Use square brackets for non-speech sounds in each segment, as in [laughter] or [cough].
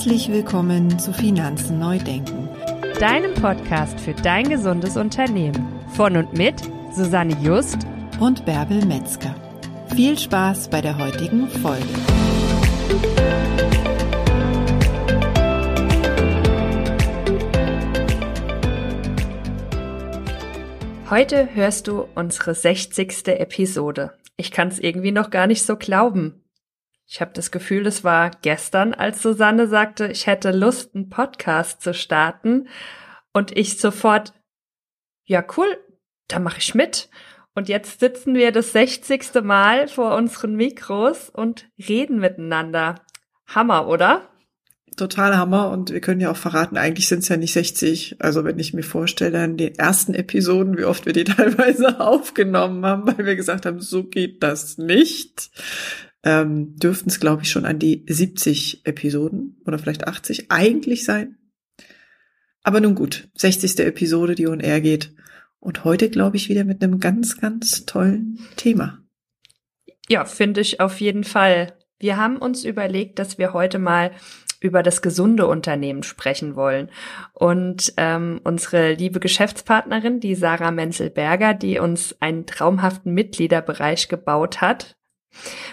Herzlich willkommen zu Finanzen neu denken, deinem Podcast für dein gesundes Unternehmen. Von und mit Susanne Just und Bärbel Metzger. Viel Spaß bei der heutigen Folge. Heute hörst du unsere 60. Episode. Ich kann es irgendwie noch gar nicht so glauben. Ich habe das Gefühl, es war gestern, als Susanne sagte, ich hätte Lust, einen Podcast zu starten. Und ich sofort, ja cool, da mache ich mit. Und jetzt sitzen wir das 60. Mal vor unseren Mikros und reden miteinander. Hammer, oder? Total Hammer und wir können ja auch verraten, eigentlich sind es ja nicht 60. Also wenn ich mir vorstelle, an den ersten Episoden, wie oft wir die [laughs] teilweise aufgenommen haben, weil wir gesagt haben, so geht das nicht ähm, dürften es, glaube ich, schon an die 70 Episoden oder vielleicht 80 eigentlich sein. Aber nun gut, 60. Episode, die on air geht. Und heute, glaube ich, wieder mit einem ganz, ganz tollen Thema. Ja, finde ich auf jeden Fall. Wir haben uns überlegt, dass wir heute mal über das gesunde Unternehmen sprechen wollen. Und ähm, unsere liebe Geschäftspartnerin, die Sarah Menzel-Berger, die uns einen traumhaften Mitgliederbereich gebaut hat,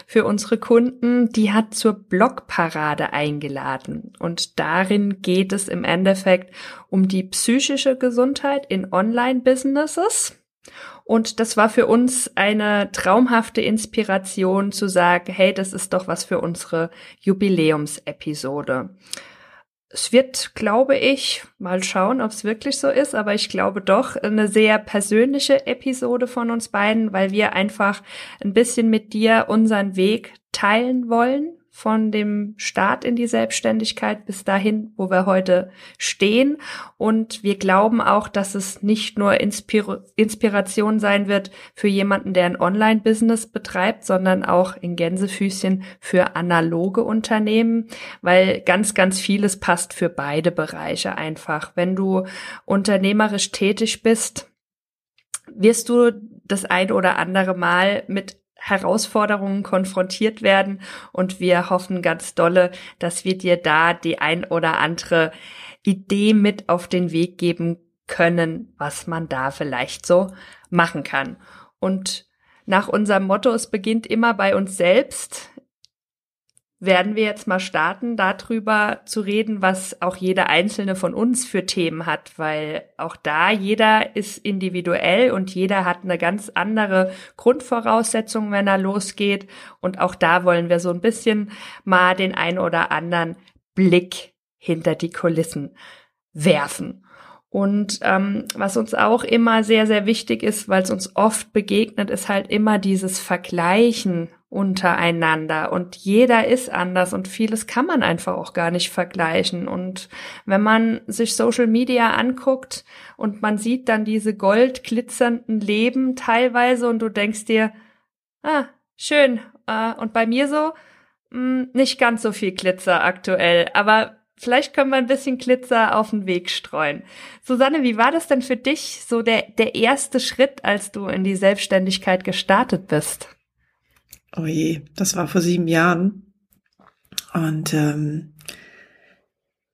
für unsere Kunden, die hat zur Blogparade eingeladen. Und darin geht es im Endeffekt um die psychische Gesundheit in Online-Businesses. Und das war für uns eine traumhafte Inspiration zu sagen, hey, das ist doch was für unsere Jubiläumsepisode. Es wird, glaube ich, mal schauen, ob es wirklich so ist, aber ich glaube doch eine sehr persönliche Episode von uns beiden, weil wir einfach ein bisschen mit dir unseren Weg teilen wollen von dem Start in die Selbstständigkeit bis dahin, wo wir heute stehen. Und wir glauben auch, dass es nicht nur Inspir Inspiration sein wird für jemanden, der ein Online-Business betreibt, sondern auch in Gänsefüßchen für analoge Unternehmen, weil ganz, ganz vieles passt für beide Bereiche einfach. Wenn du unternehmerisch tätig bist, wirst du das ein oder andere Mal mit Herausforderungen konfrontiert werden und wir hoffen ganz dolle, dass wir dir da die ein oder andere Idee mit auf den Weg geben können, was man da vielleicht so machen kann. Und nach unserem Motto, es beginnt immer bei uns selbst, werden wir jetzt mal starten, darüber zu reden, was auch jeder einzelne von uns für Themen hat, weil auch da jeder ist individuell und jeder hat eine ganz andere Grundvoraussetzung, wenn er losgeht. Und auch da wollen wir so ein bisschen mal den ein oder anderen Blick hinter die Kulissen werfen. Und ähm, was uns auch immer sehr, sehr wichtig ist, weil es uns oft begegnet, ist halt immer dieses Vergleichen untereinander und jeder ist anders und vieles kann man einfach auch gar nicht vergleichen. Und wenn man sich Social Media anguckt und man sieht dann diese goldglitzernden Leben teilweise und du denkst dir, ah, schön. Äh, und bei mir so, hm, nicht ganz so viel Glitzer aktuell, aber vielleicht können wir ein bisschen Glitzer auf den Weg streuen. Susanne, wie war das denn für dich so der, der erste Schritt, als du in die Selbstständigkeit gestartet bist? Oh je, das war vor sieben Jahren. Und ähm,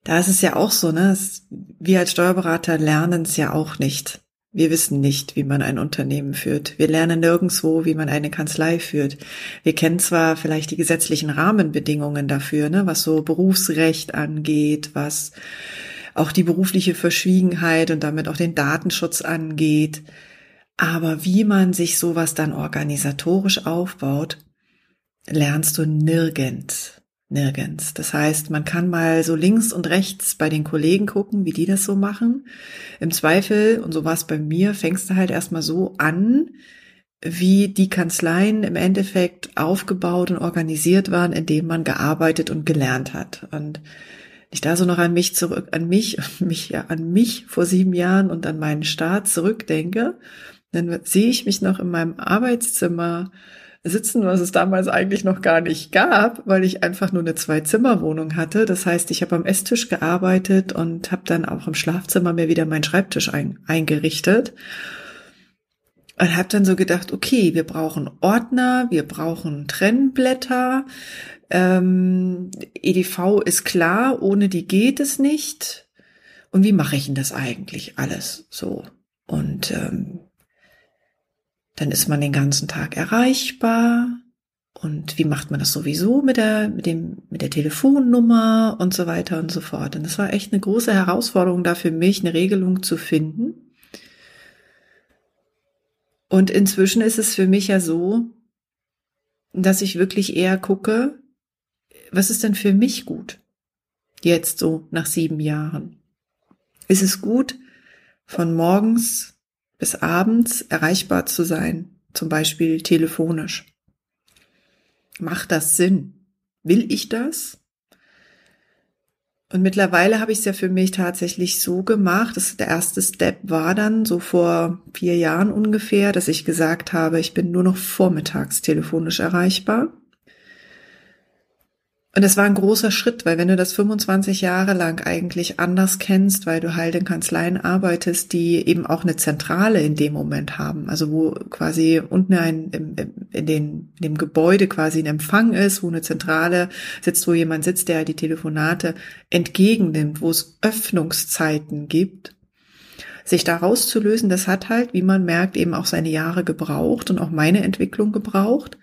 da ist es ja auch so, ne? Es, wir als Steuerberater lernen es ja auch nicht. Wir wissen nicht, wie man ein Unternehmen führt. Wir lernen nirgendswo, wie man eine Kanzlei führt. Wir kennen zwar vielleicht die gesetzlichen Rahmenbedingungen dafür, ne, was so Berufsrecht angeht, was auch die berufliche Verschwiegenheit und damit auch den Datenschutz angeht. Aber wie man sich sowas dann organisatorisch aufbaut, lernst du nirgends. Nirgends. Das heißt, man kann mal so links und rechts bei den Kollegen gucken, wie die das so machen. Im Zweifel, und so war es bei mir, fängst du halt erstmal so an, wie die Kanzleien im Endeffekt aufgebaut und organisiert waren, indem man gearbeitet und gelernt hat. Und ich da so noch an mich zurück, an mich, [laughs] mich, ja, an mich vor sieben Jahren und an meinen Start zurückdenke, dann sehe ich mich noch in meinem Arbeitszimmer sitzen, was es damals eigentlich noch gar nicht gab, weil ich einfach nur eine Zwei-Zimmer-Wohnung hatte. Das heißt, ich habe am Esstisch gearbeitet und habe dann auch im Schlafzimmer mir wieder meinen Schreibtisch ein, eingerichtet. Und habe dann so gedacht, okay, wir brauchen Ordner, wir brauchen Trennblätter, Ähm, EDV ist klar, ohne die geht es nicht. Und wie mache ich denn das eigentlich alles so? Und ähm, dann ist man den ganzen Tag erreichbar. Und wie macht man das sowieso mit der, mit dem, mit der Telefonnummer und so weiter und so fort. Und das war echt eine große Herausforderung da für mich, eine Regelung zu finden. Und inzwischen ist es für mich ja so, dass ich wirklich eher gucke, was ist denn für mich gut? Jetzt so nach sieben Jahren. Ist es gut, von morgens bis abends erreichbar zu sein, zum Beispiel telefonisch? Macht das Sinn? Will ich das? Und mittlerweile habe ich es ja für mich tatsächlich so gemacht, dass der erste Step war dann so vor vier Jahren ungefähr, dass ich gesagt habe, ich bin nur noch vormittags telefonisch erreichbar. Und das war ein großer Schritt, weil wenn du das 25 Jahre lang eigentlich anders kennst, weil du halt in Kanzleien arbeitest, die eben auch eine Zentrale in dem Moment haben, also wo quasi unten ein, im, in, den, in dem Gebäude quasi ein Empfang ist, wo eine Zentrale sitzt, wo jemand sitzt, der die Telefonate entgegennimmt, wo es Öffnungszeiten gibt, sich da rauszulösen, das hat halt, wie man merkt, eben auch seine Jahre gebraucht und auch meine Entwicklung gebraucht,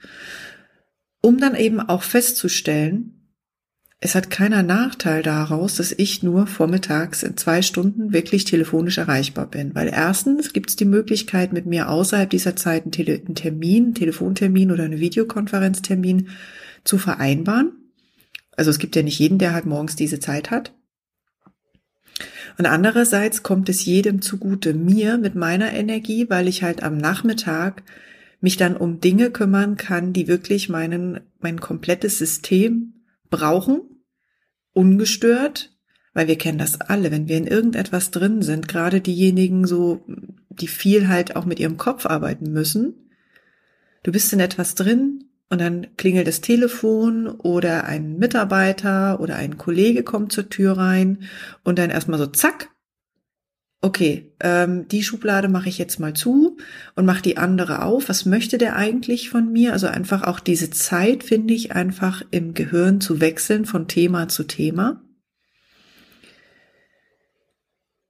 um dann eben auch festzustellen, es hat keiner Nachteil daraus, dass ich nur vormittags in zwei Stunden wirklich telefonisch erreichbar bin. Weil erstens gibt es die Möglichkeit, mit mir außerhalb dieser Zeit einen, Tele einen Termin, einen Telefontermin oder einen Videokonferenztermin zu vereinbaren. Also es gibt ja nicht jeden, der halt morgens diese Zeit hat. Und andererseits kommt es jedem zugute, mir mit meiner Energie, weil ich halt am Nachmittag mich dann um Dinge kümmern kann, die wirklich meinen, mein komplettes System brauchen, ungestört, weil wir kennen das alle, wenn wir in irgendetwas drin sind, gerade diejenigen so, die viel halt auch mit ihrem Kopf arbeiten müssen. Du bist in etwas drin und dann klingelt das Telefon oder ein Mitarbeiter oder ein Kollege kommt zur Tür rein und dann erstmal so zack, okay, ähm, die Schublade mache ich jetzt mal zu und mache die andere auf. Was möchte der eigentlich von mir? Also einfach auch diese Zeit, finde ich, einfach im Gehirn zu wechseln von Thema zu Thema.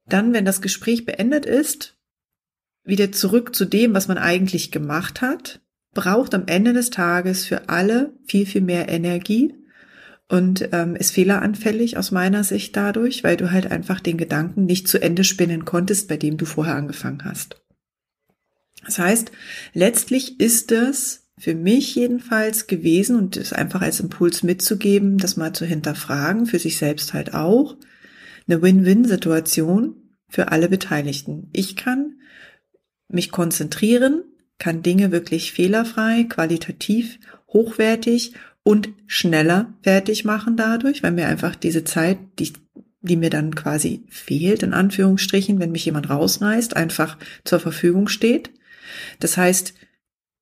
Dann, wenn das Gespräch beendet ist, wieder zurück zu dem, was man eigentlich gemacht hat, braucht am Ende des Tages für alle viel, viel mehr Energie und ähm, ist fehleranfällig aus meiner Sicht dadurch, weil du halt einfach den Gedanken nicht zu Ende spinnen konntest, bei dem du vorher angefangen hast. Das heißt, letztlich ist es für mich jedenfalls gewesen und es einfach als Impuls mitzugeben, das mal zu hinterfragen, für sich selbst halt auch, eine Win-Win-Situation für alle Beteiligten. Ich kann mich konzentrieren, kann Dinge wirklich fehlerfrei, qualitativ, hochwertig und schneller fertig machen dadurch, weil mir einfach diese Zeit, die, die mir dann quasi fehlt, in Anführungsstrichen, wenn mich jemand rausreißt, einfach zur Verfügung steht. Das heißt,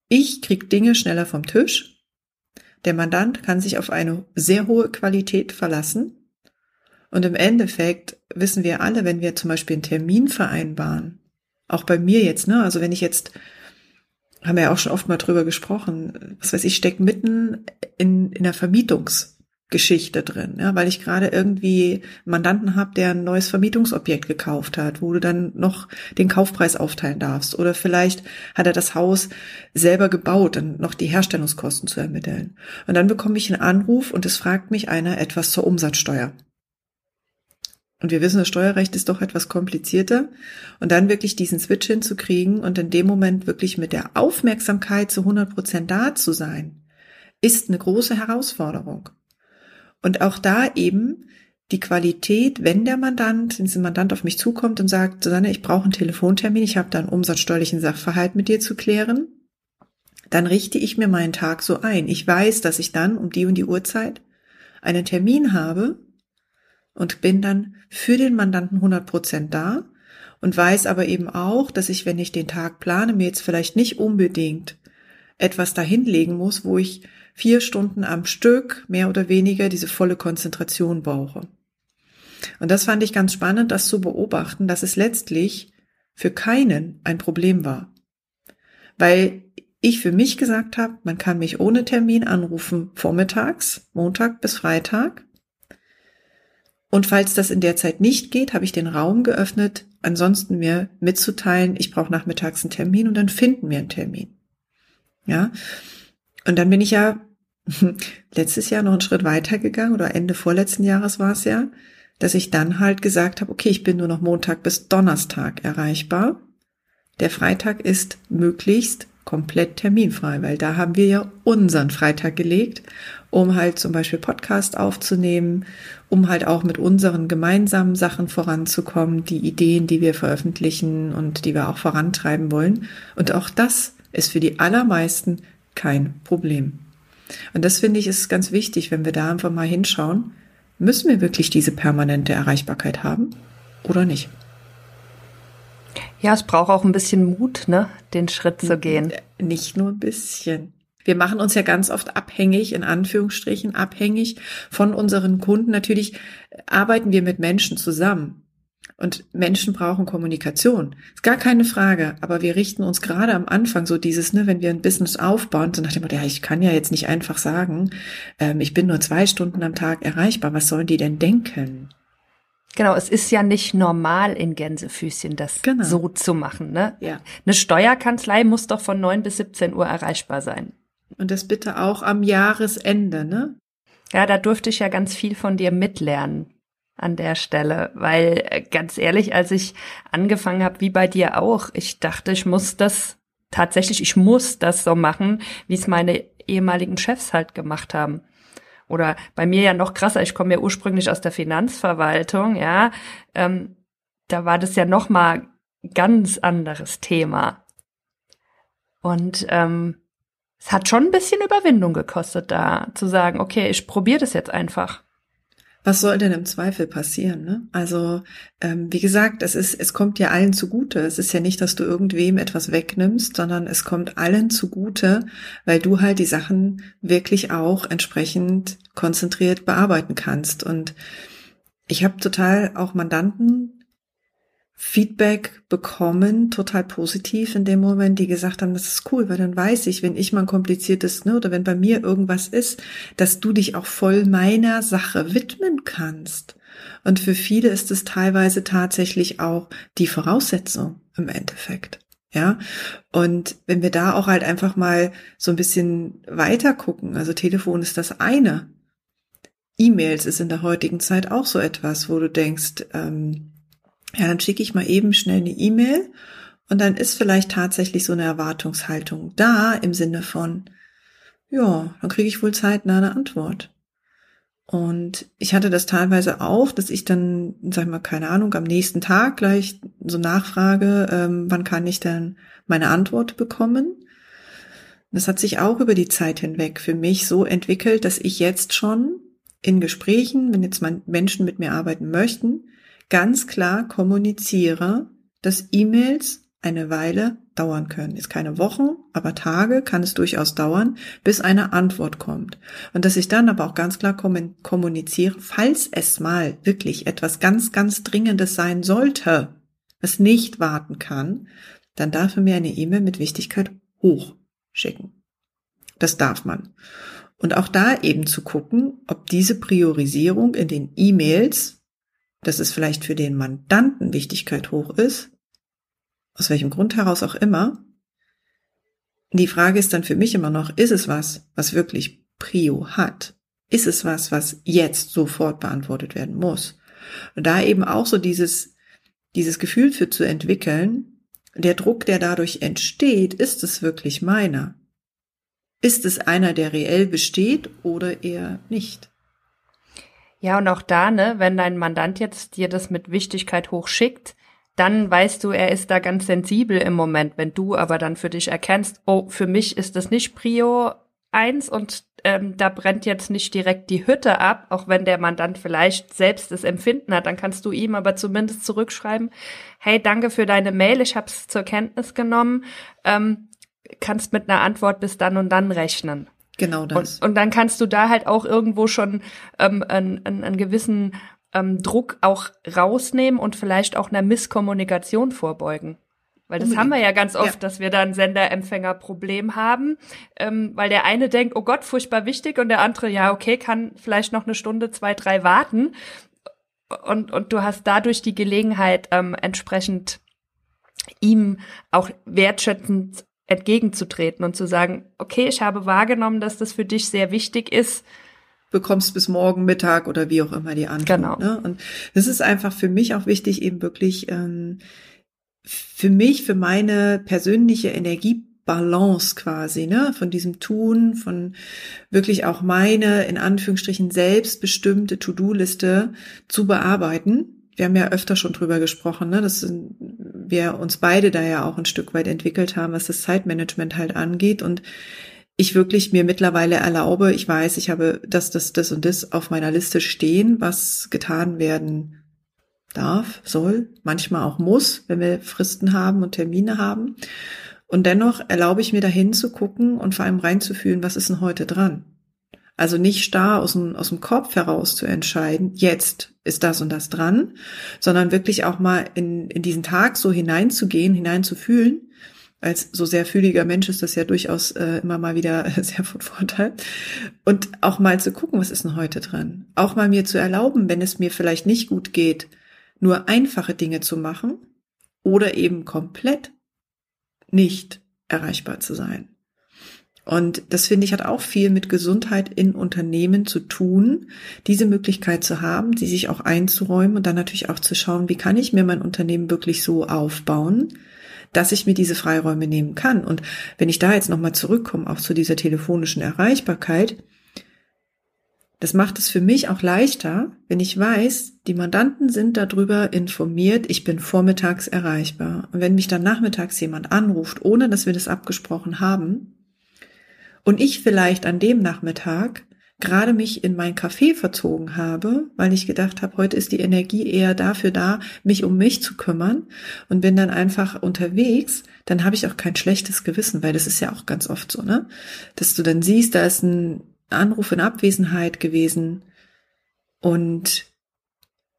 ich krieg Dinge schneller vom Tisch. Der Mandant kann sich auf eine sehr hohe Qualität verlassen. Und im Endeffekt wissen wir alle, wenn wir zum Beispiel einen Termin vereinbaren, auch bei mir jetzt, ne, also wenn ich jetzt haben wir ja auch schon oft mal drüber gesprochen, was weiß ich, steckt mitten in, in der Vermietungsgeschichte drin, ja, weil ich gerade irgendwie einen Mandanten habe, der ein neues Vermietungsobjekt gekauft hat, wo du dann noch den Kaufpreis aufteilen darfst. Oder vielleicht hat er das Haus selber gebaut, dann noch die Herstellungskosten zu ermitteln. Und dann bekomme ich einen Anruf und es fragt mich einer etwas zur Umsatzsteuer. Und wir wissen, das Steuerrecht ist doch etwas komplizierter. Und dann wirklich diesen Switch hinzukriegen und in dem Moment wirklich mit der Aufmerksamkeit zu 100 Prozent da zu sein, ist eine große Herausforderung. Und auch da eben die Qualität, wenn der Mandant, wenn dieser Mandant auf mich zukommt und sagt, Susanne, ich brauche einen Telefontermin, ich habe da einen umsatzsteuerlichen Sachverhalt mit dir zu klären, dann richte ich mir meinen Tag so ein. Ich weiß, dass ich dann um die und die Uhrzeit einen Termin habe und bin dann für den Mandanten 100 Prozent da und weiß aber eben auch, dass ich, wenn ich den Tag plane, mir jetzt vielleicht nicht unbedingt etwas dahinlegen muss, wo ich vier Stunden am Stück mehr oder weniger diese volle Konzentration brauche. Und das fand ich ganz spannend, das zu beobachten, dass es letztlich für keinen ein Problem war. Weil ich für mich gesagt habe, man kann mich ohne Termin anrufen, vormittags, Montag bis Freitag. Und falls das in der Zeit nicht geht, habe ich den Raum geöffnet, ansonsten mir mitzuteilen, ich brauche nachmittags einen Termin und dann finden wir einen Termin. Ja. Und dann bin ich ja [laughs] letztes Jahr noch einen Schritt weiter gegangen oder Ende vorletzten Jahres war es ja, dass ich dann halt gesagt habe, okay, ich bin nur noch Montag bis Donnerstag erreichbar. Der Freitag ist möglichst komplett terminfrei, weil da haben wir ja unseren Freitag gelegt, um halt zum Beispiel Podcast aufzunehmen, um halt auch mit unseren gemeinsamen Sachen voranzukommen, die Ideen, die wir veröffentlichen und die wir auch vorantreiben wollen. Und auch das ist für die allermeisten kein Problem. Und das finde ich ist ganz wichtig, wenn wir da einfach mal hinschauen, müssen wir wirklich diese permanente Erreichbarkeit haben oder nicht? Ja, es braucht auch ein bisschen Mut, ne, den Schritt zu gehen. Nicht nur ein bisschen. Wir machen uns ja ganz oft abhängig, in Anführungsstrichen abhängig von unseren Kunden. Natürlich arbeiten wir mit Menschen zusammen. Und Menschen brauchen Kommunikation. Ist gar keine Frage. Aber wir richten uns gerade am Anfang so dieses, ne, wenn wir ein Business aufbauen, so nach dem Motto, ja, ich kann ja jetzt nicht einfach sagen, ähm, ich bin nur zwei Stunden am Tag erreichbar. Was sollen die denn denken? Genau, es ist ja nicht normal in Gänsefüßchen, das genau. so zu machen. Ne? Ja. Eine Steuerkanzlei muss doch von 9 bis 17 Uhr erreichbar sein. Und das bitte auch am Jahresende, ne? Ja, da durfte ich ja ganz viel von dir mitlernen an der Stelle, weil äh, ganz ehrlich, als ich angefangen habe, wie bei dir auch, ich dachte, ich muss das tatsächlich, ich muss das so machen, wie es meine ehemaligen Chefs halt gemacht haben oder bei mir ja noch krasser, ich komme ja ursprünglich aus der Finanzverwaltung, ja, ähm, da war das ja noch mal ganz anderes Thema. Und ähm, es hat schon ein bisschen Überwindung gekostet, da zu sagen, okay, ich probiere das jetzt einfach was soll denn im Zweifel passieren? Ne? Also ähm, wie gesagt, es ist, es kommt ja allen zugute. Es ist ja nicht, dass du irgendwem etwas wegnimmst, sondern es kommt allen zugute, weil du halt die Sachen wirklich auch entsprechend konzentriert bearbeiten kannst. Und ich habe total auch Mandanten, Feedback bekommen, total positiv in dem Moment, die gesagt haben, das ist cool, weil dann weiß ich, wenn ich mal ein kompliziertes, ne, oder wenn bei mir irgendwas ist, dass du dich auch voll meiner Sache widmen kannst. Und für viele ist es teilweise tatsächlich auch die Voraussetzung im Endeffekt. Ja, und wenn wir da auch halt einfach mal so ein bisschen weiter gucken, also Telefon ist das eine. E-Mails ist in der heutigen Zeit auch so etwas, wo du denkst, ähm, ja, dann schicke ich mal eben schnell eine E-Mail und dann ist vielleicht tatsächlich so eine Erwartungshaltung da im Sinne von, ja, dann kriege ich wohl zeitnah eine Antwort. Und ich hatte das teilweise auch, dass ich dann, sag ich mal, keine Ahnung, am nächsten Tag gleich so nachfrage, ähm, wann kann ich denn meine Antwort bekommen? Das hat sich auch über die Zeit hinweg für mich so entwickelt, dass ich jetzt schon in Gesprächen, wenn jetzt Menschen mit mir arbeiten möchten, ganz klar kommuniziere, dass E-Mails eine Weile dauern können. Ist keine Wochen, aber Tage kann es durchaus dauern, bis eine Antwort kommt. Und dass ich dann aber auch ganz klar kommuniziere, falls es mal wirklich etwas ganz, ganz Dringendes sein sollte, was nicht warten kann, dann darf er mir eine E-Mail mit Wichtigkeit hoch schicken. Das darf man. Und auch da eben zu gucken, ob diese Priorisierung in den E-Mails dass es vielleicht für den Mandanten Wichtigkeit hoch ist, aus welchem Grund heraus auch immer. Die Frage ist dann für mich immer noch, ist es was, was wirklich Prio hat? Ist es was, was jetzt sofort beantwortet werden muss? Und da eben auch so dieses, dieses Gefühl für zu entwickeln, der Druck, der dadurch entsteht, ist es wirklich meiner? Ist es einer, der reell besteht oder eher nicht? Ja, und auch da, ne, wenn dein Mandant jetzt dir das mit Wichtigkeit hochschickt, dann weißt du, er ist da ganz sensibel im Moment. Wenn du aber dann für dich erkennst, oh, für mich ist das nicht Prio eins und ähm, da brennt jetzt nicht direkt die Hütte ab, auch wenn der Mandant vielleicht selbst das Empfinden hat, dann kannst du ihm aber zumindest zurückschreiben, hey, danke für deine Mail, ich habe es zur Kenntnis genommen, ähm, kannst mit einer Antwort bis dann und dann rechnen. Genau das. Und, und dann kannst du da halt auch irgendwo schon ähm, einen, einen, einen gewissen ähm, Druck auch rausnehmen und vielleicht auch einer Misskommunikation vorbeugen. Weil das Unbedingt. haben wir ja ganz oft, Ja. dass wir da ein Sender-Empfänger-Problem haben, ähm, weil der eine denkt, oh Gott, furchtbar wichtig und der andere, ja, okay, kann vielleicht noch eine Stunde, zwei, drei warten. Und, und du hast dadurch die Gelegenheit, ähm, entsprechend ihm auch wertschätzend entgegenzutreten und zu sagen, okay, ich habe wahrgenommen, dass das für dich sehr wichtig ist. bekommst bis morgen Mittag oder wie auch immer die Antwort. Genau. Ne? Und das ist einfach für mich auch wichtig, eben wirklich ähm, für mich, für meine persönliche Energiebalance quasi, ne, von diesem Tun, von wirklich auch meine in Anführungsstrichen selbstbestimmte To-Do-Liste zu bearbeiten. Wir haben ja öfter schon drüber gesprochen, ne, dass wir uns beide da ja auch ein Stück weit entwickelt haben, was das Zeitmanagement halt angeht und ich wirklich mir mittlerweile erlaube, ich weiß, ich habe das, das, das und das auf meiner Liste stehen, was getan werden darf, soll, manchmal auch muss, wenn wir Fristen haben und Termine haben. Und dennoch erlaube ich mir dahin zu gucken und vor allem reinzufühlen, was ist denn heute dran? Also nicht starr aus dem, aus dem Kopf heraus zu entscheiden, jetzt ist das und das dran, sondern wirklich auch mal in, in diesen Tag so hineinzugehen, hineinzufühlen. Als so sehr fühliger Mensch ist das ja durchaus äh, immer mal wieder sehr von Vorteil. Und auch mal zu gucken, was ist denn heute dran? Auch mal mir zu erlauben, wenn es mir vielleicht nicht gut geht, nur einfache Dinge zu machen oder eben komplett nicht erreichbar zu sein. Und das finde ich hat auch viel mit Gesundheit in Unternehmen zu tun, diese Möglichkeit zu haben, die sich auch einzuräumen und dann natürlich auch zu schauen, wie kann ich mir mein Unternehmen wirklich so aufbauen, dass ich mir diese Freiräume nehmen kann. Und wenn ich da jetzt nochmal zurückkomme, auch zu dieser telefonischen Erreichbarkeit, das macht es für mich auch leichter, wenn ich weiß, die Mandanten sind darüber informiert, ich bin vormittags erreichbar. Und wenn mich dann nachmittags jemand anruft, ohne dass wir das abgesprochen haben, und ich vielleicht an dem Nachmittag gerade mich in mein Café verzogen habe, weil ich gedacht habe, heute ist die Energie eher dafür da, mich um mich zu kümmern und bin dann einfach unterwegs, dann habe ich auch kein schlechtes Gewissen, weil das ist ja auch ganz oft so, ne? Dass du dann siehst, da ist ein Anruf in Abwesenheit gewesen und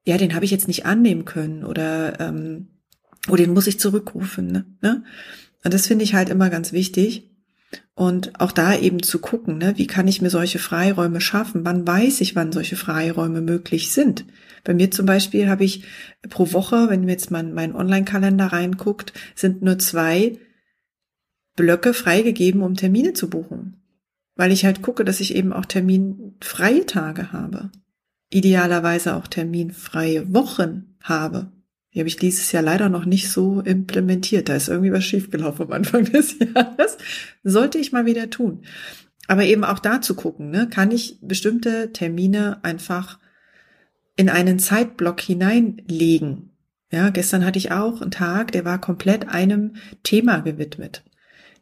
ja, den habe ich jetzt nicht annehmen können oder ähm, oder den muss ich zurückrufen, ne? ne? Und das finde ich halt immer ganz wichtig. Und auch da eben zu gucken, ne, wie kann ich mir solche Freiräume schaffen? Wann weiß ich, wann solche Freiräume möglich sind? Bei mir zum Beispiel habe ich pro Woche, wenn mir jetzt mal in meinen Online-Kalender reinguckt, sind nur zwei Blöcke freigegeben, um Termine zu buchen. Weil ich halt gucke, dass ich eben auch terminfreie Tage habe. Idealerweise auch terminfreie Wochen habe. Die habe ich dieses Jahr leider noch nicht so implementiert. Da ist irgendwie was schiefgelaufen am Anfang [laughs] des Jahres. Sollte ich mal wieder tun. Aber eben auch da zu gucken, ne? kann ich bestimmte Termine einfach in einen Zeitblock hineinlegen. Ja, gestern hatte ich auch einen Tag, der war komplett einem Thema gewidmet.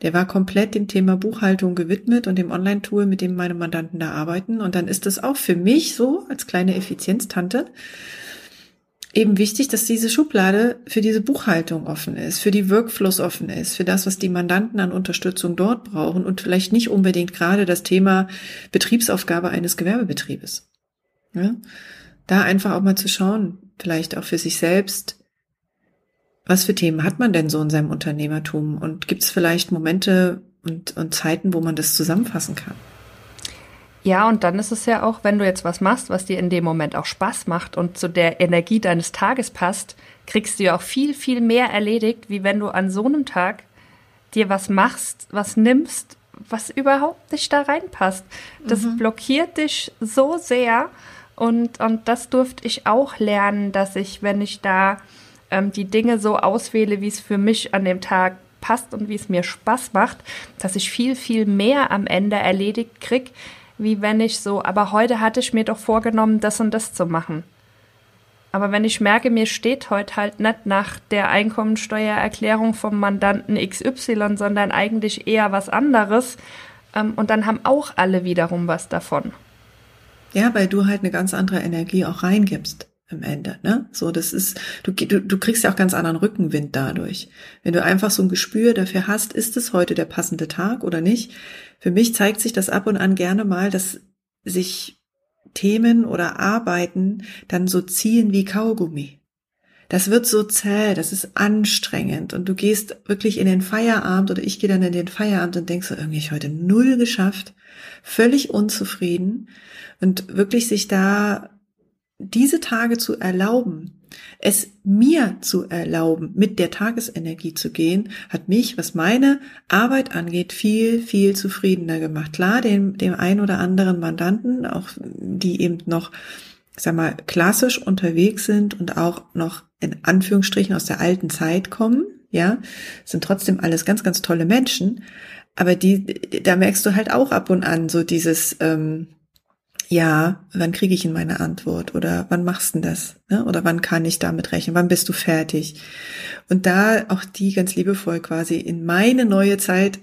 Der war komplett dem Thema Buchhaltung gewidmet und dem Online-Tool, mit dem meine Mandanten da arbeiten. Und dann ist das auch für mich so als kleine Effizienztante eben wichtig, dass diese Schublade für diese Buchhaltung offen ist, für die Workflows offen ist, für das, was die Mandanten an Unterstützung dort brauchen und vielleicht nicht unbedingt gerade das Thema Betriebsaufgabe eines Gewerbebetriebes. Ja? Da einfach auch mal zu schauen, vielleicht auch für sich selbst, was für Themen hat man denn so in seinem Unternehmertum und gibt es vielleicht Momente und, und Zeiten, wo man das zusammenfassen kann? Ja, und dann ist es ja auch, wenn du jetzt was machst, was dir in dem Moment auch Spaß macht und zu der Energie deines Tages passt, kriegst du ja auch viel, viel mehr erledigt, wie wenn du an so einem Tag dir was machst, was nimmst, was überhaupt nicht da reinpasst. Das mhm. blockiert dich so sehr und, und das durfte ich auch lernen, dass ich, wenn ich da ähm, die Dinge so auswähle, wie es für mich an dem Tag passt und wie es mir Spaß macht, dass ich viel, viel mehr am Ende erledigt krieg, wie wenn ich so, aber heute hatte ich mir doch vorgenommen, das und das zu machen. Aber wenn ich merke, mir steht heute halt nicht nach der Einkommensteuererklärung vom Mandanten XY, sondern eigentlich eher was anderes, ähm, und dann haben auch alle wiederum was davon. Ja, weil du halt eine ganz andere Energie auch reingibst am Ende, ne? So, das ist, du, du, du kriegst ja auch ganz anderen Rückenwind dadurch. Wenn du einfach so ein Gespür dafür hast, ist es heute der passende Tag oder nicht? Für mich zeigt sich das ab und an gerne mal, dass sich Themen oder Arbeiten dann so ziehen wie Kaugummi. das wird so zäh, das ist anstrengend und du gehst wirklich in den Feierabend oder ich gehe dann in den Feierabend und denkst so, irgendwie ich heute null geschafft, völlig unzufrieden und wirklich sich da diese Tage zu erlauben, es mir zu erlauben, mit der Tagesenergie zu gehen, hat mich, was meine Arbeit angeht, viel, viel zufriedener gemacht. Klar, dem, dem ein oder anderen Mandanten, auch die eben noch, sag mal, klassisch unterwegs sind und auch noch in Anführungsstrichen aus der alten Zeit kommen, ja, sind trotzdem alles ganz, ganz tolle Menschen. Aber die, da merkst du halt auch ab und an so dieses, ähm, ja, wann kriege ich in meine Antwort oder wann machst du das? Ne? Oder wann kann ich damit rechnen? Wann bist du fertig? Und da auch die ganz liebevoll quasi in meine neue Zeit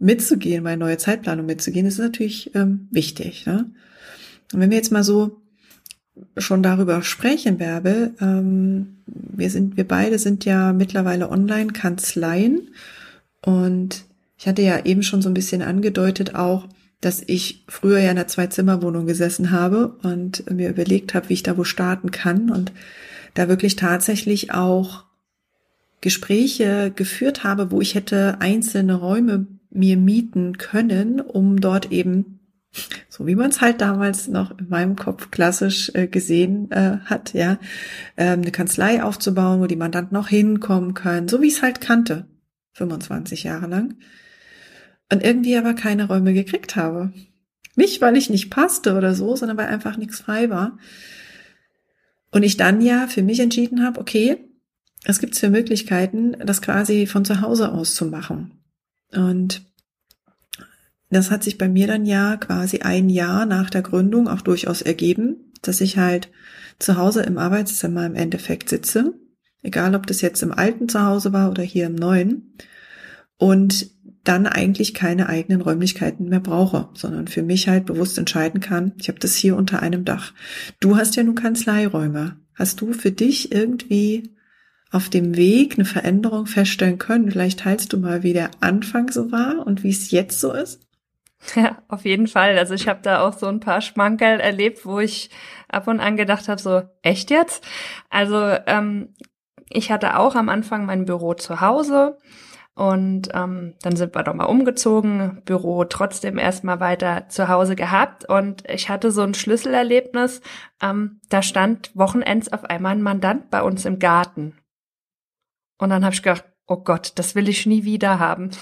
mitzugehen, meine neue Zeitplanung mitzugehen, ist natürlich ähm, wichtig. Ne? Und wenn wir jetzt mal so schon darüber sprechen, Bärbel, ähm, wir sind, wir beide sind ja mittlerweile Online-Kanzleien und ich hatte ja eben schon so ein bisschen angedeutet auch, dass ich früher ja in einer Zwei-Zimmer-Wohnung gesessen habe und mir überlegt habe, wie ich da wo starten kann und da wirklich tatsächlich auch Gespräche geführt habe, wo ich hätte einzelne Räume mir mieten können, um dort eben, so wie man es halt damals noch in meinem Kopf klassisch äh, gesehen äh, hat, ja, ähm, eine Kanzlei aufzubauen, wo die Mandanten auch hinkommen können, so wie ich es halt kannte, 25 Jahre lang und irgendwie aber keine Räume gekriegt habe. Nicht, weil ich nicht passte oder so, sondern weil einfach nichts frei war. Und ich dann ja für mich entschieden habe, okay, es gibt für Möglichkeiten, das quasi von zu Hause aus zu machen. Und das hat sich bei mir dann ja quasi ein Jahr nach der Gründung auch durchaus ergeben, dass ich halt zu Hause im Arbeitszimmer im Endeffekt sitze, egal ob das jetzt im alten Zuhause war oder hier im neuen. Und dann eigentlich keine eigenen Räumlichkeiten mehr brauche, sondern für mich halt bewusst entscheiden kann, ich habe das hier unter einem Dach. Du hast ja nun Kanzleiräume. Hast du für dich irgendwie auf dem Weg eine Veränderung feststellen können? Vielleicht teilst du mal, wie der Anfang so war und wie es jetzt so ist? Ja, auf jeden Fall. Also ich habe da auch so ein paar Schmankerl erlebt, wo ich ab und an gedacht habe, so echt jetzt? Also ähm, ich hatte auch am Anfang mein Büro zu Hause und ähm, dann sind wir doch mal umgezogen, Büro trotzdem erstmal weiter zu Hause gehabt. Und ich hatte so ein Schlüsselerlebnis. Ähm, da stand Wochenends auf einmal ein Mandant bei uns im Garten. Und dann habe ich gedacht, oh Gott, das will ich nie wieder haben. [laughs]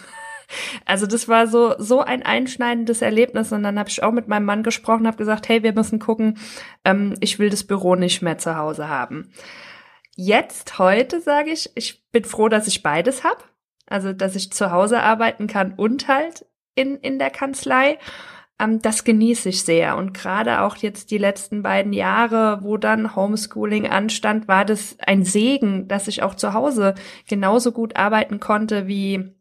Also das war so so ein einschneidendes Erlebnis und dann habe ich auch mit meinem Mann gesprochen, habe gesagt, hey, wir müssen gucken, ähm, ich will das Büro nicht mehr zu Hause haben. Jetzt heute sage ich, ich bin froh, dass ich beides habe. Also, dass ich zu Hause arbeiten kann und halt in, in der Kanzlei. Ähm, das genieße ich sehr. Und gerade auch jetzt die letzten beiden Jahre, wo dann Homeschooling anstand, war das ein Segen, dass ich auch zu Hause genauso gut arbeiten konnte wie,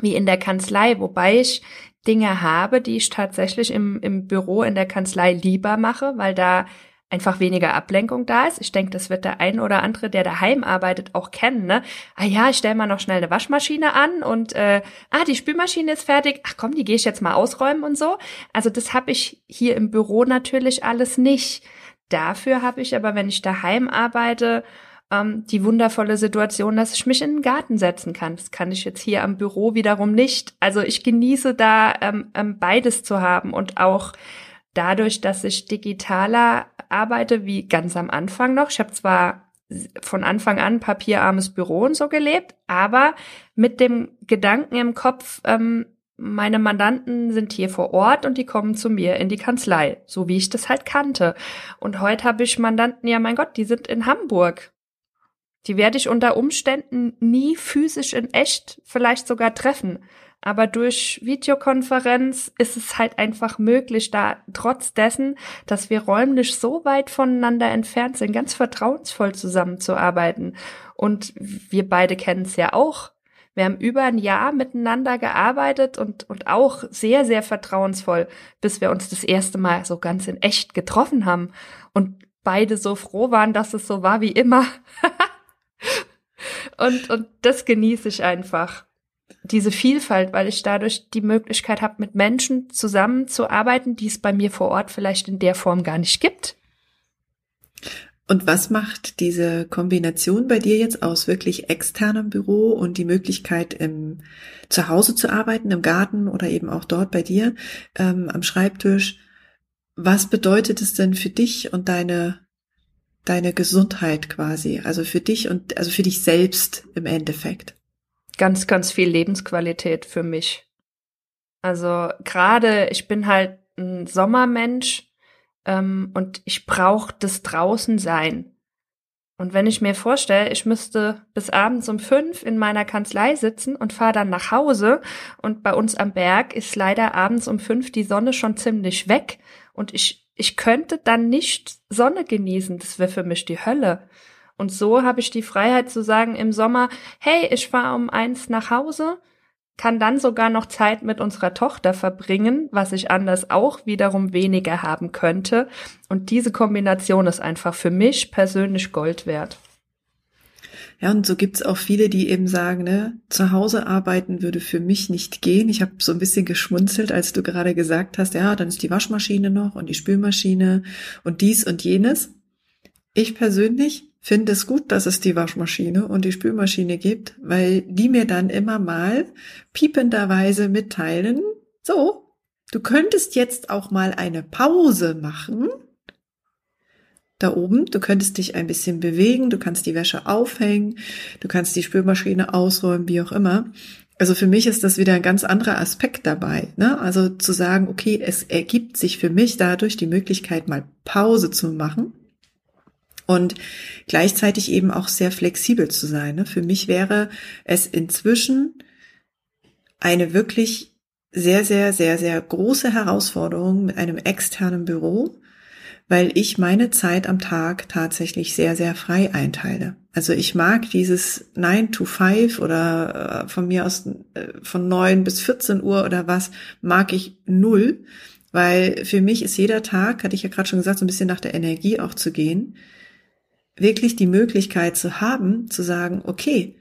wie in der Kanzlei, wobei ich Dinge habe, die ich tatsächlich im, im Büro in der Kanzlei lieber mache, weil da einfach weniger Ablenkung da ist. Ich denke, das wird der ein oder andere, der daheim arbeitet, auch kennen. Ne? Ah ja, ich stelle mal noch schnell eine Waschmaschine an und äh, ah, die Spülmaschine ist fertig. Ach komm, die gehe ich jetzt mal ausräumen und so. Also das habe ich hier im Büro natürlich alles nicht. Dafür habe ich aber, wenn ich daheim arbeite, ähm, die wundervolle Situation, dass ich mich in den Garten setzen kann. Das kann ich jetzt hier am Büro wiederum nicht. Also ich genieße da ähm, ähm, beides zu haben und auch dadurch, dass ich digitaler arbeite wie ganz am Anfang noch. Ich habe zwar von Anfang an papierarmes Büro und so gelebt, aber mit dem Gedanken im Kopf, ähm, meine Mandanten sind hier vor Ort und die kommen zu mir in die Kanzlei, so wie ich das halt kannte. Und heute habe ich Mandanten, ja mein Gott, die sind in Hamburg. Die werde ich unter Umständen nie physisch in echt vielleicht sogar treffen. Aber durch Videokonferenz ist es halt einfach möglich, da trotz dessen, dass wir räumlich so weit voneinander entfernt sind, ganz vertrauensvoll zusammenzuarbeiten. Und wir beide kennen es ja auch. Wir haben über ein Jahr miteinander gearbeitet und, und auch sehr, sehr vertrauensvoll, bis wir uns das erste Mal so ganz in echt getroffen haben und beide so froh waren, dass es so war wie immer. [laughs] und, und das genieße ich einfach diese Vielfalt, weil ich dadurch die Möglichkeit habe, mit Menschen zusammenzuarbeiten, die es bei mir vor Ort vielleicht in der Form gar nicht gibt. Und was macht diese Kombination bei dir jetzt aus wirklich externem Büro und die Möglichkeit im zu Hause zu arbeiten, im Garten oder eben auch dort bei dir ähm, am Schreibtisch? Was bedeutet es denn für dich und deine deine Gesundheit quasi, also für dich und also für dich selbst im Endeffekt? Ganz, ganz viel Lebensqualität für mich. Also gerade, ich bin halt ein Sommermensch ähm, und ich brauche das draußen sein. Und wenn ich mir vorstelle, ich müsste bis abends um fünf in meiner Kanzlei sitzen und fahre dann nach Hause und bei uns am Berg ist leider abends um fünf die Sonne schon ziemlich weg und ich, ich könnte dann nicht Sonne genießen. Das wäre für mich die Hölle. Und so habe ich die Freiheit zu sagen im Sommer, hey, ich fahre um eins nach Hause, kann dann sogar noch Zeit mit unserer Tochter verbringen, was ich anders auch wiederum weniger haben könnte. Und diese Kombination ist einfach für mich persönlich Gold wert. Ja, und so gibt's auch viele, die eben sagen, ne, zu Hause arbeiten würde für mich nicht gehen. Ich habe so ein bisschen geschmunzelt, als du gerade gesagt hast, ja, dann ist die Waschmaschine noch und die Spülmaschine und dies und jenes. Ich persönlich finde es gut, dass es die Waschmaschine und die Spülmaschine gibt, weil die mir dann immer mal piependerweise mitteilen, so, du könntest jetzt auch mal eine Pause machen. Da oben, du könntest dich ein bisschen bewegen, du kannst die Wäsche aufhängen, du kannst die Spülmaschine ausräumen, wie auch immer. Also für mich ist das wieder ein ganz anderer Aspekt dabei. Ne? Also zu sagen, okay, es ergibt sich für mich dadurch die Möglichkeit, mal Pause zu machen und gleichzeitig eben auch sehr flexibel zu sein. Ne? Für mich wäre es inzwischen eine wirklich sehr, sehr, sehr, sehr große Herausforderung mit einem externen Büro, weil ich meine Zeit am Tag tatsächlich sehr, sehr frei einteile. Also ich mag dieses 9 to 5 oder äh, von mir aus äh, von 9 bis 14 Uhr oder was, mag ich null, weil für mich ist jeder Tag, hatte ich ja gerade schon gesagt, so ein bisschen nach der Energie auch zu gehen wirklich die Möglichkeit zu haben, zu sagen, okay,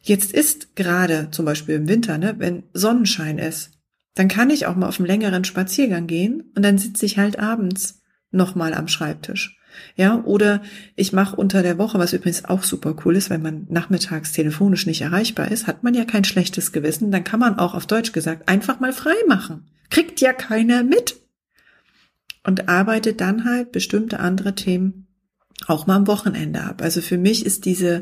jetzt ist gerade zum Beispiel im Winter, ne, wenn Sonnenschein ist, dann kann ich auch mal auf einen längeren Spaziergang gehen und dann sitze ich halt abends nochmal am Schreibtisch. Ja, oder ich mache unter der Woche, was übrigens auch super cool ist, wenn man nachmittags telefonisch nicht erreichbar ist, hat man ja kein schlechtes Gewissen, dann kann man auch auf Deutsch gesagt einfach mal frei machen. Kriegt ja keiner mit. Und arbeitet dann halt bestimmte andere Themen auch mal am Wochenende ab. Also für mich ist diese,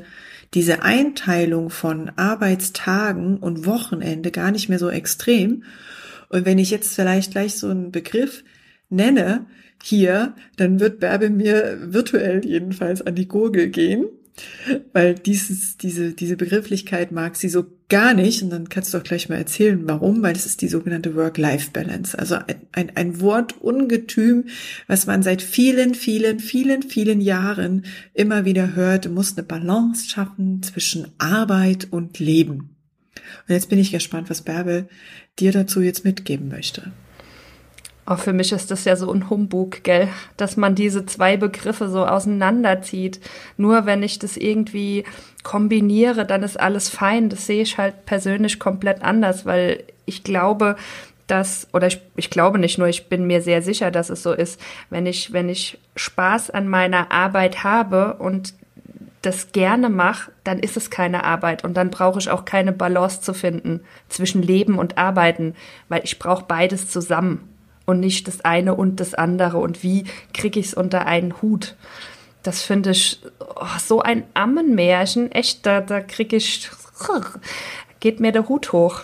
diese Einteilung von Arbeitstagen und Wochenende gar nicht mehr so extrem. Und wenn ich jetzt vielleicht gleich so einen Begriff nenne hier, dann wird Bärbe mir virtuell jedenfalls an die Gurgel gehen weil dieses, diese, diese Begrifflichkeit mag sie so gar nicht. Und dann kannst du auch gleich mal erzählen, warum, weil es ist die sogenannte Work-Life-Balance. Also ein, ein, ein Wort ungetüm, was man seit vielen, vielen, vielen, vielen Jahren immer wieder hört. Du musst eine Balance schaffen zwischen Arbeit und Leben. Und jetzt bin ich gespannt, was Bärbel dir dazu jetzt mitgeben möchte. Oh, für mich ist das ja so ein Humbug, gell, dass man diese zwei Begriffe so auseinanderzieht. Nur wenn ich das irgendwie kombiniere, dann ist alles fein. Das sehe ich halt persönlich komplett anders, weil ich glaube, dass, oder ich, ich glaube nicht nur, ich bin mir sehr sicher, dass es so ist, wenn ich, wenn ich Spaß an meiner Arbeit habe und das gerne mache, dann ist es keine Arbeit und dann brauche ich auch keine Balance zu finden zwischen Leben und Arbeiten, weil ich brauche beides zusammen und nicht das eine und das andere und wie kriege ich es unter einen Hut. Das finde ich oh, so ein Ammenmärchen, echt, da, da kriege ich, geht mir der Hut hoch.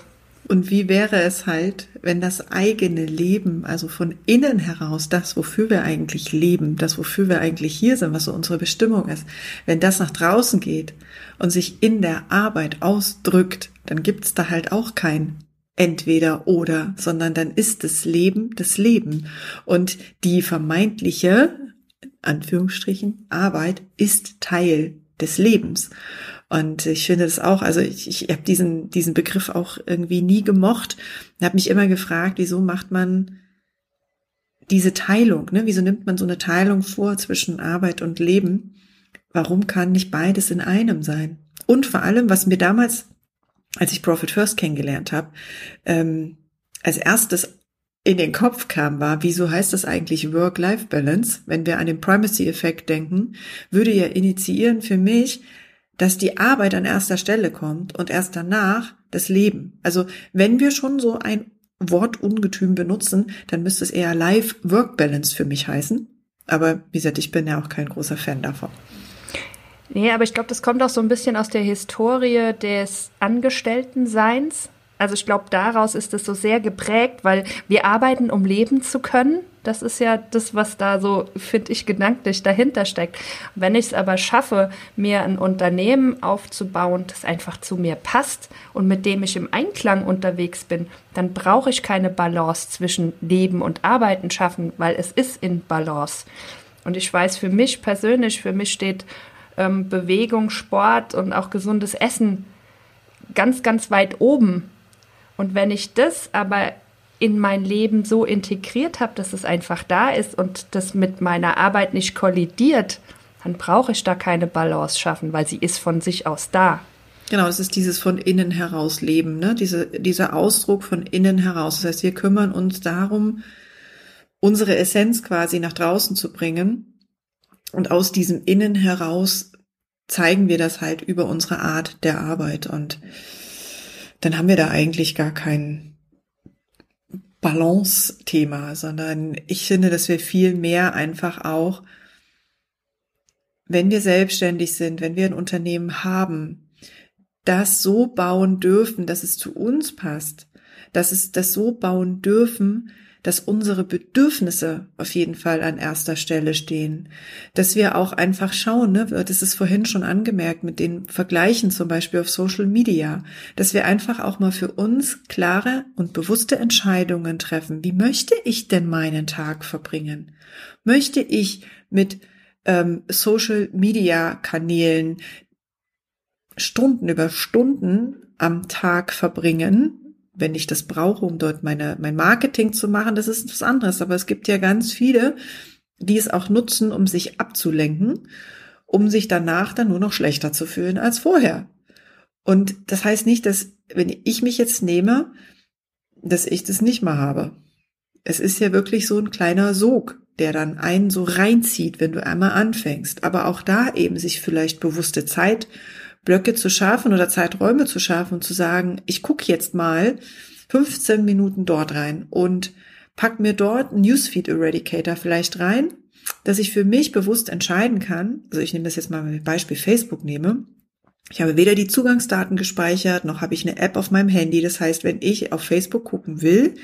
Und wie wäre es halt, wenn das eigene Leben, also von innen heraus, das, wofür wir eigentlich leben, das, wofür wir eigentlich hier sind, was so unsere Bestimmung ist, wenn das nach draußen geht und sich in der Arbeit ausdrückt, dann gibt's da halt auch kein entweder oder, sondern dann ist das Leben das Leben. Und die vermeintliche, Anführungsstrichen, Arbeit ist Teil des Lebens. Und ich finde das auch, also ich, ich habe diesen, diesen Begriff auch irgendwie nie gemocht und habe mich immer gefragt, wieso macht man diese Teilung, ne? Wieso nimmt man so eine Teilung vor zwischen Arbeit und Leben? Warum kann nicht beides in einem sein? Und vor allem, was mir damals als ich Profit First kennengelernt habe, ähm, als erstes in den Kopf kam, war, wieso heißt das eigentlich Work-Life-Balance? Wenn wir an den Primacy-Effekt denken, würde ja initiieren für mich, dass die Arbeit an erster Stelle kommt und erst danach das Leben. Also wenn wir schon so ein Wortungetüm benutzen, dann müsste es eher Life-Work-Balance für mich heißen. Aber wie gesagt, ich bin ja auch kein großer Fan davon. Nee, aber ich glaube, das kommt auch so ein bisschen aus der Historie des Angestelltenseins. Also ich glaube, daraus ist es so sehr geprägt, weil wir arbeiten, um leben zu können. Das ist ja das, was da so, finde ich, gedanklich dahinter steckt. Wenn ich es aber schaffe, mir ein Unternehmen aufzubauen, das einfach zu mir passt und mit dem ich im Einklang unterwegs bin, dann brauche ich keine Balance zwischen Leben und Arbeiten schaffen, weil es ist in Balance. Und ich weiß für mich persönlich, für mich steht ähm, Bewegung, Sport und auch gesundes Essen ganz, ganz weit oben und wenn ich das aber in mein Leben so integriert habe, dass es einfach da ist und das mit meiner Arbeit nicht kollidiert, dann brauche ich da keine Balance schaffen, weil sie ist von sich aus da. Genau, das ist dieses von innen heraus Leben, ne? Diese, dieser Ausdruck von innen heraus. Das heißt, wir kümmern uns darum, unsere Essenz quasi nach draußen zu bringen. Und aus diesem Innen heraus zeigen wir das halt über unsere Art der Arbeit. Und dann haben wir da eigentlich gar kein Balance-Thema, sondern ich finde, dass wir viel mehr einfach auch, wenn wir selbstständig sind, wenn wir ein Unternehmen haben, das so bauen dürfen, dass es zu uns passt, dass es das so bauen dürfen, dass unsere Bedürfnisse auf jeden Fall an erster Stelle stehen. Dass wir auch einfach schauen, ne, das ist vorhin schon angemerkt mit den Vergleichen zum Beispiel auf Social Media, dass wir einfach auch mal für uns klare und bewusste Entscheidungen treffen. Wie möchte ich denn meinen Tag verbringen? Möchte ich mit ähm, Social Media Kanälen Stunden über Stunden am Tag verbringen, wenn ich das brauche, um dort meine, mein Marketing zu machen, das ist was anderes. Aber es gibt ja ganz viele, die es auch nutzen, um sich abzulenken, um sich danach dann nur noch schlechter zu fühlen als vorher. Und das heißt nicht, dass, wenn ich mich jetzt nehme, dass ich das nicht mehr habe. Es ist ja wirklich so ein kleiner Sog, der dann einen so reinzieht, wenn du einmal anfängst. Aber auch da eben sich vielleicht bewusste Zeit Blöcke zu schaffen oder Zeiträume zu schaffen und zu sagen, ich gucke jetzt mal 15 Minuten dort rein und pack mir dort Newsfeed Eradicator vielleicht rein, dass ich für mich bewusst entscheiden kann. Also ich nehme das jetzt mal mit Beispiel Facebook nehme. Ich habe weder die Zugangsdaten gespeichert, noch habe ich eine App auf meinem Handy. Das heißt, wenn ich auf Facebook gucken will,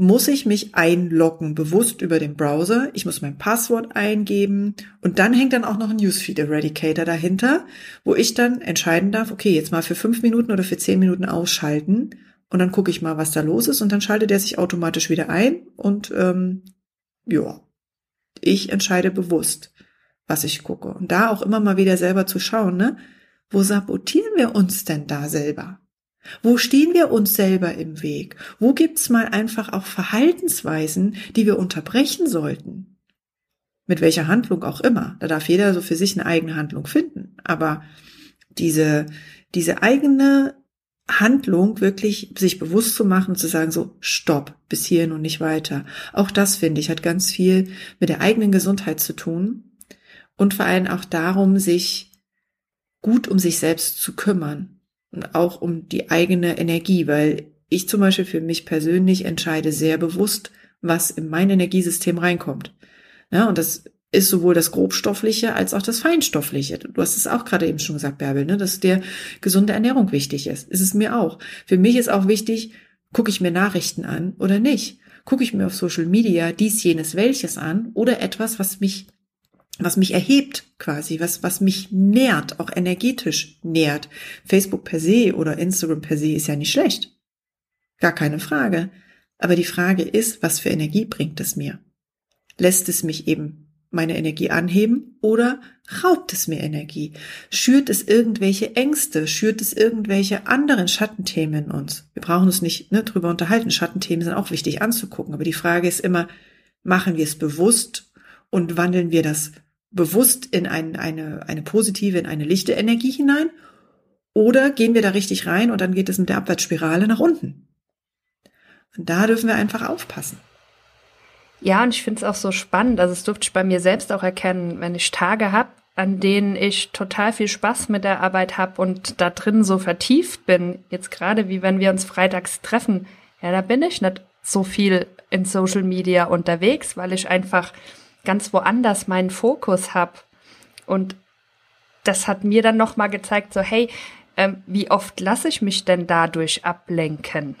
muss ich mich einloggen, bewusst über den Browser. Ich muss mein Passwort eingeben und dann hängt dann auch noch ein Newsfeed Eradicator dahinter, wo ich dann entscheiden darf, okay, jetzt mal für fünf Minuten oder für zehn Minuten ausschalten und dann gucke ich mal, was da los ist und dann schaltet er sich automatisch wieder ein und ähm, ja, ich entscheide bewusst, was ich gucke. Und da auch immer mal wieder selber zu schauen, ne? Wo sabotieren wir uns denn da selber? Wo stehen wir uns selber im Weg? Wo gibt's mal einfach auch Verhaltensweisen, die wir unterbrechen sollten? Mit welcher Handlung auch immer. Da darf jeder so für sich eine eigene Handlung finden. Aber diese, diese eigene Handlung wirklich sich bewusst zu machen, zu sagen so, stopp, bis hierhin und nicht weiter. Auch das finde ich hat ganz viel mit der eigenen Gesundheit zu tun und vor allem auch darum, sich gut um sich selbst zu kümmern und auch um die eigene Energie, weil ich zum Beispiel für mich persönlich entscheide sehr bewusst, was in mein Energiesystem reinkommt. Ja, und das ist sowohl das Grobstoffliche als auch das Feinstoffliche. Du hast es auch gerade eben schon gesagt, Bärbel, ne, dass dir gesunde Ernährung wichtig ist. Ist es mir auch. Für mich ist auch wichtig, gucke ich mir Nachrichten an oder nicht? Gucke ich mir auf Social Media dies, jenes, welches an oder etwas, was mich was mich erhebt quasi, was, was mich nährt, auch energetisch nährt. Facebook per se oder Instagram per se ist ja nicht schlecht. Gar keine Frage. Aber die Frage ist, was für Energie bringt es mir? Lässt es mich eben meine Energie anheben oder raubt es mir Energie? Schürt es irgendwelche Ängste? Schürt es irgendwelche anderen Schattenthemen in uns? Wir brauchen uns nicht ne, drüber unterhalten. Schattenthemen sind auch wichtig anzugucken. Aber die Frage ist immer, machen wir es bewusst und wandeln wir das bewusst in ein, eine, eine positive, in eine lichte Energie hinein? Oder gehen wir da richtig rein und dann geht es mit der Abwärtsspirale nach unten? Und da dürfen wir einfach aufpassen. Ja, und ich finde es auch so spannend. Also, es durfte ich bei mir selbst auch erkennen, wenn ich Tage habe, an denen ich total viel Spaß mit der Arbeit habe und da drin so vertieft bin. Jetzt gerade wie wenn wir uns freitags treffen. Ja, da bin ich nicht so viel in Social Media unterwegs, weil ich einfach ganz woanders meinen Fokus habe. Und das hat mir dann nochmal gezeigt, so, hey, ähm, wie oft lasse ich mich denn dadurch ablenken?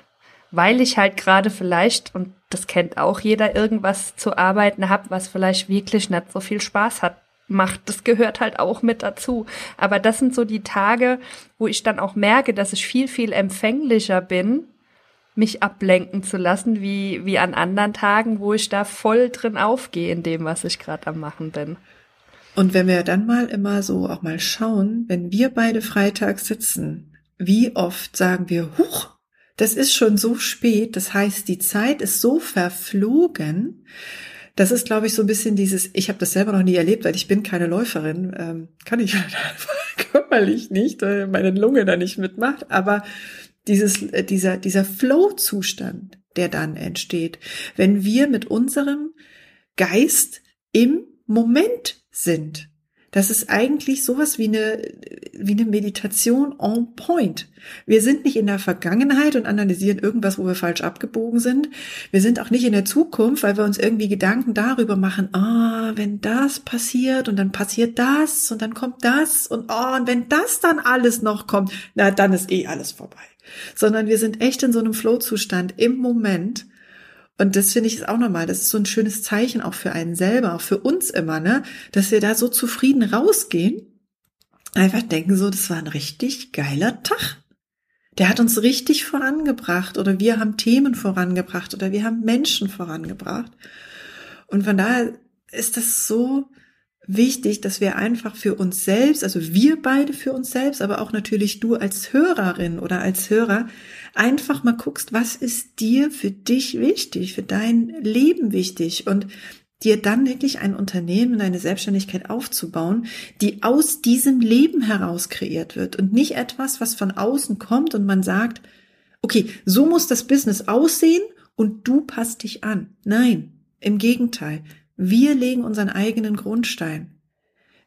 Weil ich halt gerade vielleicht, und das kennt auch jeder, irgendwas zu arbeiten habe, was vielleicht wirklich nicht so viel Spaß hat macht. Das gehört halt auch mit dazu. Aber das sind so die Tage, wo ich dann auch merke, dass ich viel, viel empfänglicher bin, mich ablenken zu lassen, wie, wie an anderen Tagen, wo ich da voll drin aufgehe in dem, was ich gerade am machen bin. Und wenn wir dann mal immer so auch mal schauen, wenn wir beide freitags sitzen, wie oft sagen wir, huch, das ist schon so spät, das heißt, die Zeit ist so verflogen, das ist, glaube ich, so ein bisschen dieses, ich habe das selber noch nie erlebt, weil ich bin keine Läuferin, ähm, kann ich halt [laughs] einfach körperlich nicht, weil meine Lunge da nicht mitmacht, aber dieses, äh, dieser, dieser Flow-Zustand, der dann entsteht, wenn wir mit unserem Geist im Moment sind. Das ist eigentlich sowas wie eine, wie eine Meditation on point. Wir sind nicht in der Vergangenheit und analysieren irgendwas, wo wir falsch abgebogen sind. Wir sind auch nicht in der Zukunft, weil wir uns irgendwie Gedanken darüber machen, ah, wenn das passiert und dann passiert das und dann kommt das und oh, und wenn das dann alles noch kommt, na, dann ist eh alles vorbei. Sondern wir sind echt in so einem Flow-Zustand im Moment und das finde ich ist auch nochmal, das ist so ein schönes Zeichen auch für einen selber, auch für uns immer, ne, dass wir da so zufrieden rausgehen, einfach denken so, das war ein richtig geiler Tag. Der hat uns richtig vorangebracht oder wir haben Themen vorangebracht oder wir haben Menschen vorangebracht. Und von daher ist das so wichtig, dass wir einfach für uns selbst, also wir beide für uns selbst, aber auch natürlich du als Hörerin oder als Hörer, einfach mal guckst, was ist dir für dich wichtig, für dein Leben wichtig und dir dann wirklich ein Unternehmen, eine Selbstständigkeit aufzubauen, die aus diesem Leben heraus kreiert wird und nicht etwas, was von außen kommt und man sagt, okay, so muss das Business aussehen und du passt dich an. Nein, im Gegenteil. Wir legen unseren eigenen Grundstein.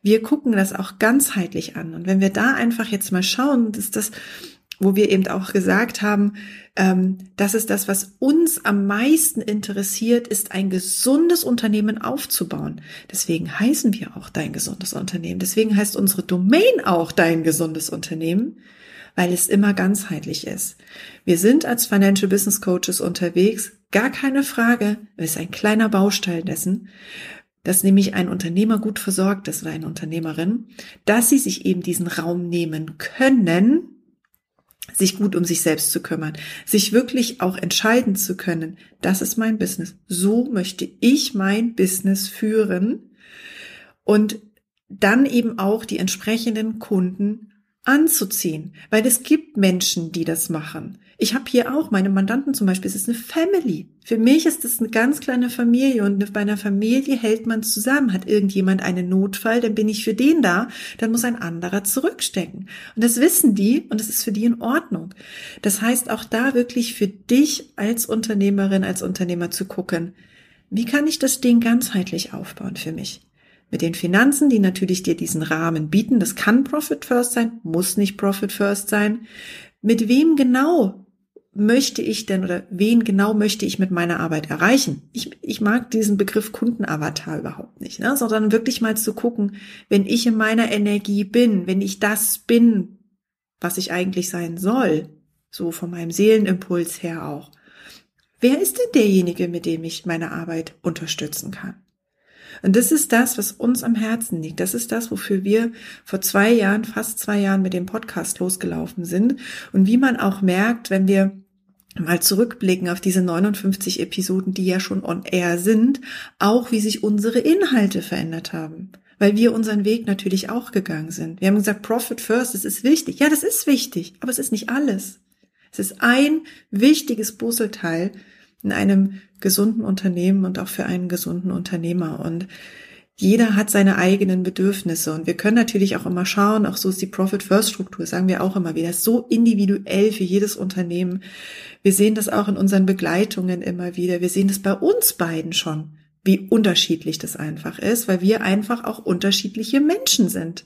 Wir gucken das auch ganzheitlich an. Und wenn wir da einfach jetzt mal schauen, dass das wo wir eben auch gesagt haben, ähm, das ist das, was uns am meisten interessiert, ist ein gesundes Unternehmen aufzubauen. Deswegen heißen wir auch dein gesundes Unternehmen. Deswegen heißt unsere Domain auch dein gesundes Unternehmen, weil es immer ganzheitlich ist. Wir sind als Financial Business Coaches unterwegs, gar keine Frage, es ist ein kleiner Baustein dessen, dass nämlich ein Unternehmer gut versorgt ist oder eine Unternehmerin, dass sie sich eben diesen Raum nehmen können, sich gut um sich selbst zu kümmern, sich wirklich auch entscheiden zu können, das ist mein Business. So möchte ich mein Business führen und dann eben auch die entsprechenden Kunden anzuziehen, weil es gibt Menschen, die das machen. Ich habe hier auch meine Mandanten zum Beispiel, es ist eine Family. Für mich ist es eine ganz kleine Familie und bei einer Familie hält man zusammen. Hat irgendjemand einen Notfall, dann bin ich für den da, dann muss ein anderer zurückstecken. Und das wissen die und das ist für die in Ordnung. Das heißt auch da wirklich für dich als Unternehmerin, als Unternehmer zu gucken, wie kann ich das Ding ganzheitlich aufbauen für mich? Mit den Finanzen, die natürlich dir diesen Rahmen bieten. Das kann Profit First sein, muss nicht Profit First sein. Mit wem genau möchte ich denn oder wen genau möchte ich mit meiner Arbeit erreichen? Ich, ich mag diesen Begriff Kundenavatar überhaupt nicht, ne? sondern wirklich mal zu gucken, wenn ich in meiner Energie bin, wenn ich das bin, was ich eigentlich sein soll, so von meinem Seelenimpuls her auch. Wer ist denn derjenige, mit dem ich meine Arbeit unterstützen kann? Und das ist das, was uns am Herzen liegt. Das ist das, wofür wir vor zwei Jahren, fast zwei Jahren mit dem Podcast losgelaufen sind. Und wie man auch merkt, wenn wir mal zurückblicken auf diese 59 Episoden, die ja schon on air sind, auch wie sich unsere Inhalte verändert haben. Weil wir unseren Weg natürlich auch gegangen sind. Wir haben gesagt, Profit First, das ist wichtig. Ja, das ist wichtig, aber es ist nicht alles. Es ist ein wichtiges Puzzleteil in einem gesunden Unternehmen und auch für einen gesunden Unternehmer. Und Jeder hat seine eigenen Bedürfnisse und wir können natürlich auch immer schauen, auch so ist die Profit First Struktur, sagen wir auch immer wieder, so individuell für jedes Unternehmen. Wir sehen das auch in unseren Begleitungen immer wieder. Wir sehen das bei uns beiden schon, wie unterschiedlich das einfach ist, weil wir einfach auch unterschiedliche Menschen sind.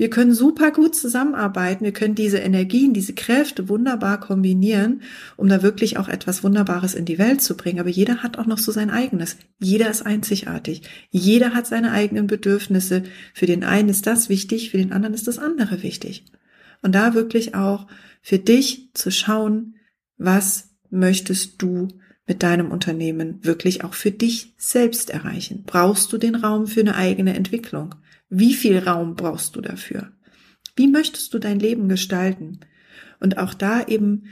Wir können super gut zusammenarbeiten. Wir können diese Energien, diese Kräfte wunderbar kombinieren, um da wirklich auch etwas Wunderbares in die Welt zu bringen. Aber jeder hat auch noch so sein eigenes. Jeder ist einzigartig. Jeder hat seine eigenen Bedürfnisse. Für den einen ist das wichtig, für den anderen ist das andere wichtig. Und da wirklich auch für dich zu schauen, was möchtest du mit deinem Unternehmen wirklich auch für dich selbst erreichen? Brauchst du den Raum für eine eigene Entwicklung? Wie viel Raum brauchst du dafür? Wie möchtest du dein Leben gestalten? Und auch da eben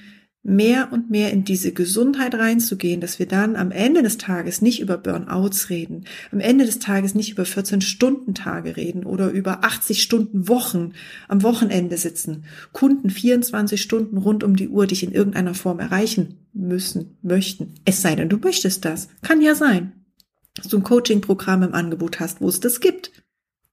mehr und mehr in diese Gesundheit reinzugehen, dass wir dann am Ende des Tages nicht über Burnouts reden, am Ende des Tages nicht über 14-Stunden-Tage reden oder über 80 Stunden Wochen am Wochenende sitzen, Kunden 24 Stunden rund um die Uhr dich in irgendeiner Form erreichen müssen, möchten. Es sei denn, du möchtest das. Kann ja sein. Dass du ein Coaching-Programm im Angebot hast, wo es das gibt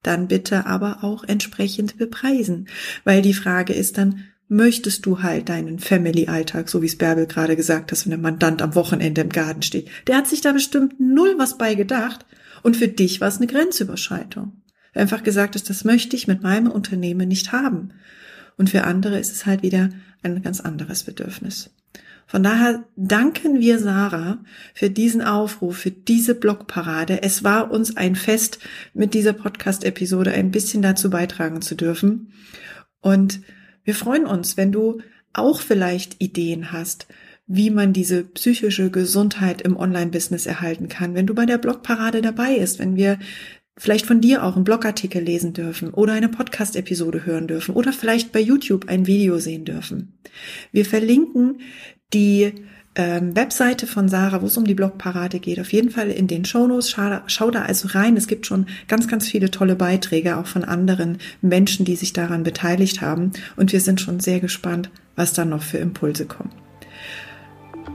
dann bitte aber auch entsprechend bepreisen. Weil die Frage ist dann, möchtest du halt deinen Family-Alltag, so wie es Bärbel gerade gesagt hat, wenn der Mandant am Wochenende im Garten steht. Der hat sich da bestimmt null was bei gedacht und für dich war es eine Grenzüberschreitung. Einfach gesagt ist, das möchte ich mit meinem Unternehmen nicht haben. Und für andere ist es halt wieder ein ganz anderes Bedürfnis. Von daher danken wir Sarah für diesen Aufruf, für diese Blogparade. Es war uns ein Fest, mit dieser Podcast-Episode ein bisschen dazu beitragen zu dürfen. Und wir freuen uns, wenn du auch vielleicht Ideen hast, wie man diese psychische Gesundheit im Online-Business erhalten kann, wenn du bei der Blogparade dabei bist, wenn wir vielleicht von dir auch einen Blogartikel lesen dürfen oder eine Podcast-Episode hören dürfen oder vielleicht bei YouTube ein Video sehen dürfen. Wir verlinken die ähm, Webseite von Sarah, wo es um die Blogparade geht, auf jeden Fall in den Shownotes. Schau, schau da also rein. Es gibt schon ganz, ganz viele tolle Beiträge, auch von anderen Menschen, die sich daran beteiligt haben. Und wir sind schon sehr gespannt, was da noch für Impulse kommen.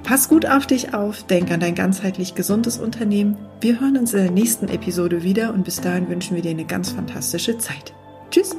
Pass gut auf dich auf, denk an dein ganzheitlich gesundes Unternehmen. Wir hören uns in der nächsten Episode wieder und bis dahin wünschen wir dir eine ganz fantastische Zeit. Tschüss!